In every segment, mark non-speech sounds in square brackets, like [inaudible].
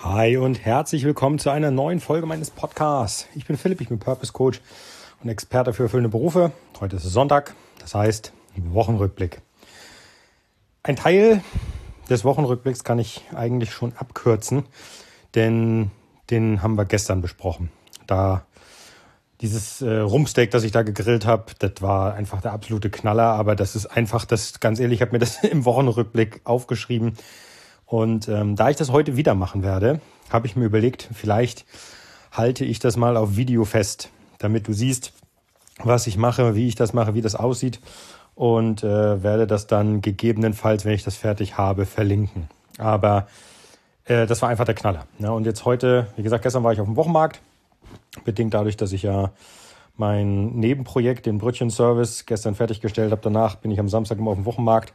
Hi und herzlich willkommen zu einer neuen Folge meines Podcasts. Ich bin Philipp, ich bin Purpose Coach und Experte für erfüllende Berufe. Heute ist Sonntag, das heißt Wochenrückblick. Ein Teil des Wochenrückblicks kann ich eigentlich schon abkürzen, denn den haben wir gestern besprochen. Da dieses äh, Rumpsteak, das ich da gegrillt habe, das war einfach der absolute Knaller, aber das ist einfach, das ganz ehrlich, ich habe mir das [laughs] im Wochenrückblick aufgeschrieben und ähm, da ich das heute wieder machen werde, habe ich mir überlegt, vielleicht halte ich das mal auf Video fest, damit du siehst, was ich mache, wie ich das mache, wie das aussieht und äh, werde das dann gegebenenfalls, wenn ich das fertig habe, verlinken. Aber äh, das war einfach der Knaller. Ne? Und jetzt heute, wie gesagt, gestern war ich auf dem Wochenmarkt, bedingt dadurch, dass ich ja mein Nebenprojekt, den Brötchenservice, gestern fertiggestellt habe. Danach bin ich am Samstag immer auf dem Wochenmarkt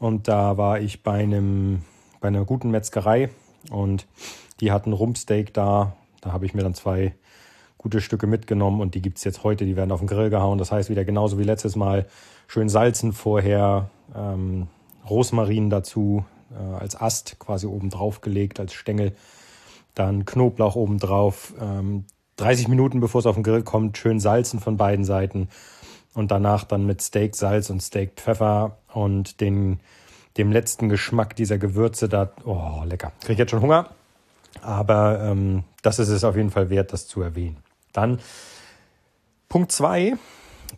und da war ich bei einem bei einer guten Metzgerei und die hatten Rumpsteak da. Da habe ich mir dann zwei gute Stücke mitgenommen und die gibt es jetzt heute. Die werden auf den Grill gehauen. Das heißt wieder genauso wie letztes Mal schön salzen vorher, ähm, Rosmarin dazu äh, als Ast quasi oben drauf gelegt, als Stängel. Dann Knoblauch oben drauf. Ähm, 30 Minuten bevor es auf den Grill kommt, schön salzen von beiden Seiten. Und danach dann mit Steak Salz und Steak Pfeffer und den dem letzten Geschmack dieser Gewürze da. Oh, lecker. Kriege jetzt schon Hunger. Aber ähm, das ist es auf jeden Fall wert, das zu erwähnen. Dann Punkt zwei.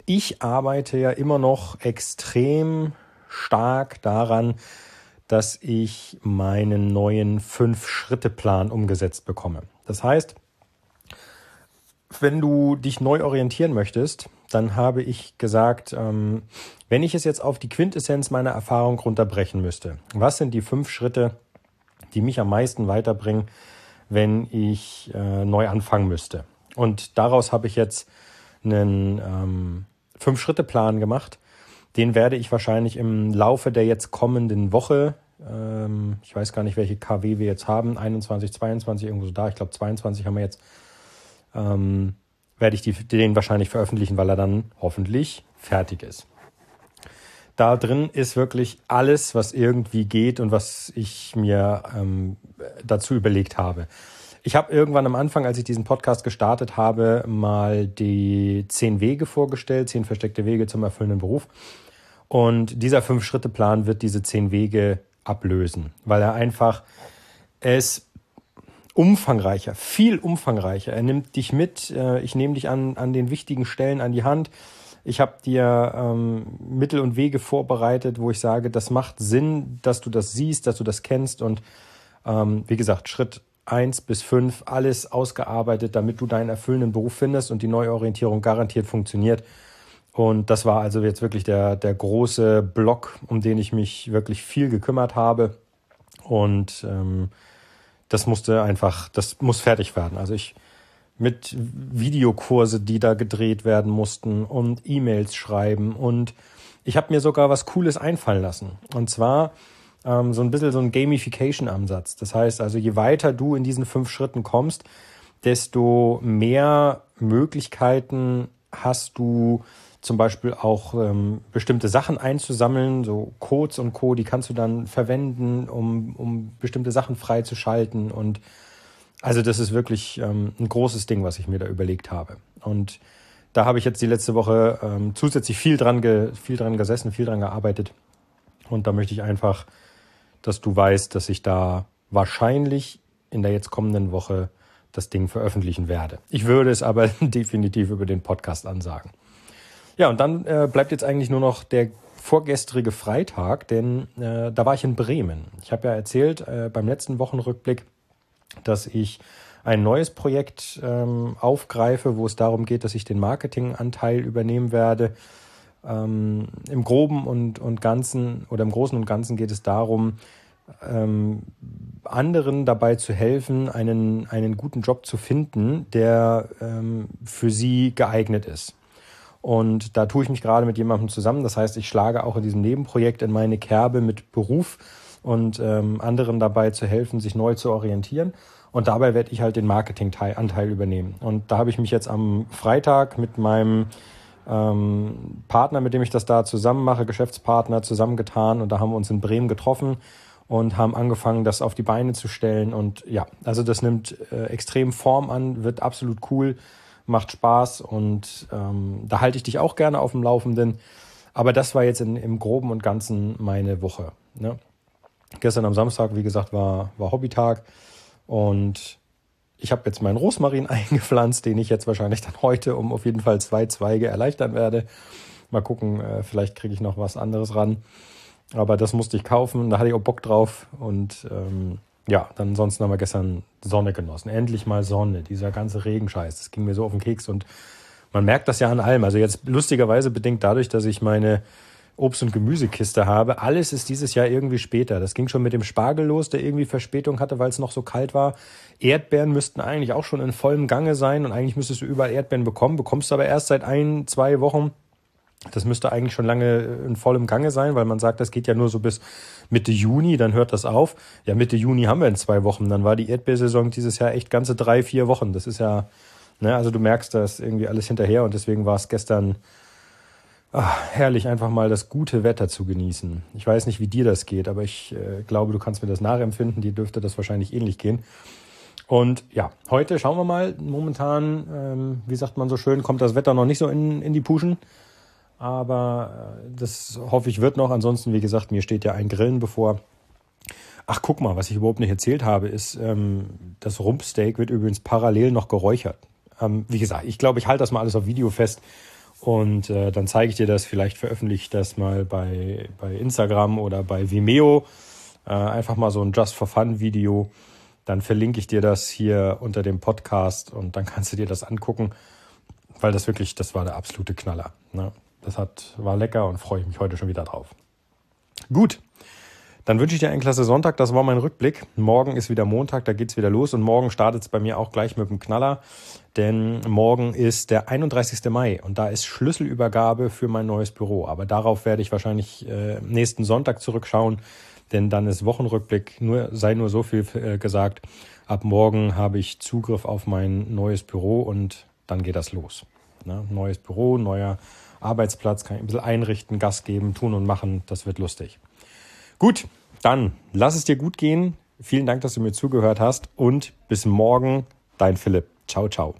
Ich arbeite ja immer noch extrem stark daran, dass ich meinen neuen Fünf-Schritte-Plan umgesetzt bekomme. Das heißt, wenn du dich neu orientieren möchtest, dann habe ich gesagt, ähm, wenn ich es jetzt auf die Quintessenz meiner Erfahrung runterbrechen müsste, was sind die fünf Schritte, die mich am meisten weiterbringen, wenn ich äh, neu anfangen müsste? Und daraus habe ich jetzt einen ähm, Fünf-Schritte-Plan gemacht. Den werde ich wahrscheinlich im Laufe der jetzt kommenden Woche, ähm, ich weiß gar nicht, welche KW wir jetzt haben, 21, 22, irgendwo so da, ich glaube 22 haben wir jetzt, ähm, werde ich die, den wahrscheinlich veröffentlichen, weil er dann hoffentlich fertig ist. Da drin ist wirklich alles, was irgendwie geht und was ich mir ähm, dazu überlegt habe. Ich habe irgendwann am Anfang, als ich diesen Podcast gestartet habe, mal die zehn Wege vorgestellt, zehn versteckte Wege zum erfüllenden Beruf. Und dieser Fünf-Schritte-Plan wird diese zehn Wege ablösen, weil er einfach, es umfangreicher, viel umfangreicher. Er nimmt dich mit, äh, ich nehme dich an, an den wichtigen Stellen an die Hand. Ich habe dir ähm, Mittel und Wege vorbereitet, wo ich sage, das macht Sinn, dass du das siehst, dass du das kennst. Und ähm, wie gesagt, Schritt eins bis fünf alles ausgearbeitet, damit du deinen erfüllenden Beruf findest und die Neuorientierung garantiert funktioniert. Und das war also jetzt wirklich der, der große Block, um den ich mich wirklich viel gekümmert habe. Und ähm, das musste einfach, das muss fertig werden. Also ich mit Videokurse, die da gedreht werden mussten und E-Mails schreiben und ich habe mir sogar was Cooles einfallen lassen. Und zwar ähm, so ein bisschen so ein Gamification-Ansatz. Das heißt also, je weiter du in diesen fünf Schritten kommst, desto mehr Möglichkeiten hast du, zum Beispiel auch ähm, bestimmte Sachen einzusammeln, so Codes und Co., die kannst du dann verwenden, um, um bestimmte Sachen freizuschalten. Und also das ist wirklich ähm, ein großes Ding, was ich mir da überlegt habe. Und da habe ich jetzt die letzte Woche ähm, zusätzlich viel dran, ge, viel dran gesessen, viel dran gearbeitet. Und da möchte ich einfach, dass du weißt, dass ich da wahrscheinlich in der jetzt kommenden Woche das Ding veröffentlichen werde. Ich würde es aber [laughs] definitiv über den Podcast ansagen. Ja, und dann äh, bleibt jetzt eigentlich nur noch der vorgestrige Freitag, denn äh, da war ich in Bremen. Ich habe ja erzählt äh, beim letzten Wochenrückblick, dass ich ein neues Projekt ähm, aufgreife, wo es darum geht, dass ich den Marketinganteil übernehmen werde. Ähm, Im Groben und, und Ganzen oder im Großen und Ganzen geht es darum, ähm, anderen dabei zu helfen, einen, einen guten Job zu finden, der ähm, für sie geeignet ist. Und da tue ich mich gerade mit jemandem zusammen. Das heißt, ich schlage auch in diesem Nebenprojekt in meine Kerbe mit Beruf und ähm, anderen dabei zu helfen, sich neu zu orientieren. Und dabei werde ich halt den Marketing-Anteil übernehmen. Und da habe ich mich jetzt am Freitag mit meinem ähm, Partner, mit dem ich das da zusammen mache, Geschäftspartner, zusammengetan. Und da haben wir uns in Bremen getroffen und haben angefangen, das auf die Beine zu stellen. Und ja, also das nimmt äh, extrem Form an, wird absolut cool, macht Spaß und ähm, da halte ich dich auch gerne auf dem Laufenden. Aber das war jetzt in, im Groben und Ganzen meine Woche. Ne? Gestern am Samstag, wie gesagt, war, war Hobbytag und ich habe jetzt meinen Rosmarin [laughs] eingepflanzt, den ich jetzt wahrscheinlich dann heute um auf jeden Fall zwei Zweige erleichtern werde. Mal gucken, äh, vielleicht kriege ich noch was anderes ran. Aber das musste ich kaufen, da hatte ich auch Bock drauf. Und ähm, ja, dann ansonsten haben wir gestern Sonne genossen. Endlich mal Sonne, dieser ganze Regenscheiß. Das ging mir so auf den Keks und man merkt das ja an allem. Also jetzt lustigerweise bedingt dadurch, dass ich meine Obst- und Gemüsekiste habe. Alles ist dieses Jahr irgendwie später. Das ging schon mit dem Spargel los, der irgendwie Verspätung hatte, weil es noch so kalt war. Erdbeeren müssten eigentlich auch schon in vollem Gange sein und eigentlich müsstest du überall Erdbeeren bekommen, bekommst du aber erst seit ein, zwei Wochen. Das müsste eigentlich schon lange in vollem Gange sein, weil man sagt, das geht ja nur so bis Mitte Juni, dann hört das auf. Ja, Mitte Juni haben wir in zwei Wochen. Dann war die Erdbeersaison dieses Jahr echt ganze drei, vier Wochen. Das ist ja, ne, also du merkst, da ist irgendwie alles hinterher und deswegen war es gestern ach, herrlich, einfach mal das gute Wetter zu genießen. Ich weiß nicht, wie dir das geht, aber ich äh, glaube, du kannst mir das nachempfinden. Dir dürfte das wahrscheinlich ähnlich gehen. Und ja, heute schauen wir mal. Momentan, ähm, wie sagt man so schön, kommt das Wetter noch nicht so in, in die Puschen. Aber äh, das hoffe ich wird noch. Ansonsten, wie gesagt, mir steht ja ein Grillen bevor. Ach, guck mal, was ich überhaupt nicht erzählt habe, ist, ähm, das Rumpsteak wird übrigens parallel noch geräuchert. Ähm, wie gesagt, ich glaube, ich halte das mal alles auf Video fest und äh, dann zeige ich dir das. Vielleicht veröffentliche ich das mal bei, bei Instagram oder bei Vimeo. Äh, einfach mal so ein Just for Fun Video. Dann verlinke ich dir das hier unter dem Podcast und dann kannst du dir das angucken, weil das wirklich, das war der absolute Knaller. Ne? Das hat, war lecker und freue ich mich heute schon wieder drauf. Gut, dann wünsche ich dir einen klasse Sonntag. Das war mein Rückblick. Morgen ist wieder Montag, da geht's wieder los und morgen startet es bei mir auch gleich mit dem Knaller, denn morgen ist der 31. Mai und da ist Schlüsselübergabe für mein neues Büro. Aber darauf werde ich wahrscheinlich äh, nächsten Sonntag zurückschauen, denn dann ist Wochenrückblick. Nur sei nur so viel äh, gesagt. Ab morgen habe ich Zugriff auf mein neues Büro und dann geht das los. Ne? Neues Büro, neuer Arbeitsplatz, kann ich ein bisschen einrichten, Gas geben, tun und machen. Das wird lustig. Gut, dann lass es dir gut gehen. Vielen Dank, dass du mir zugehört hast und bis morgen, dein Philipp. Ciao, ciao.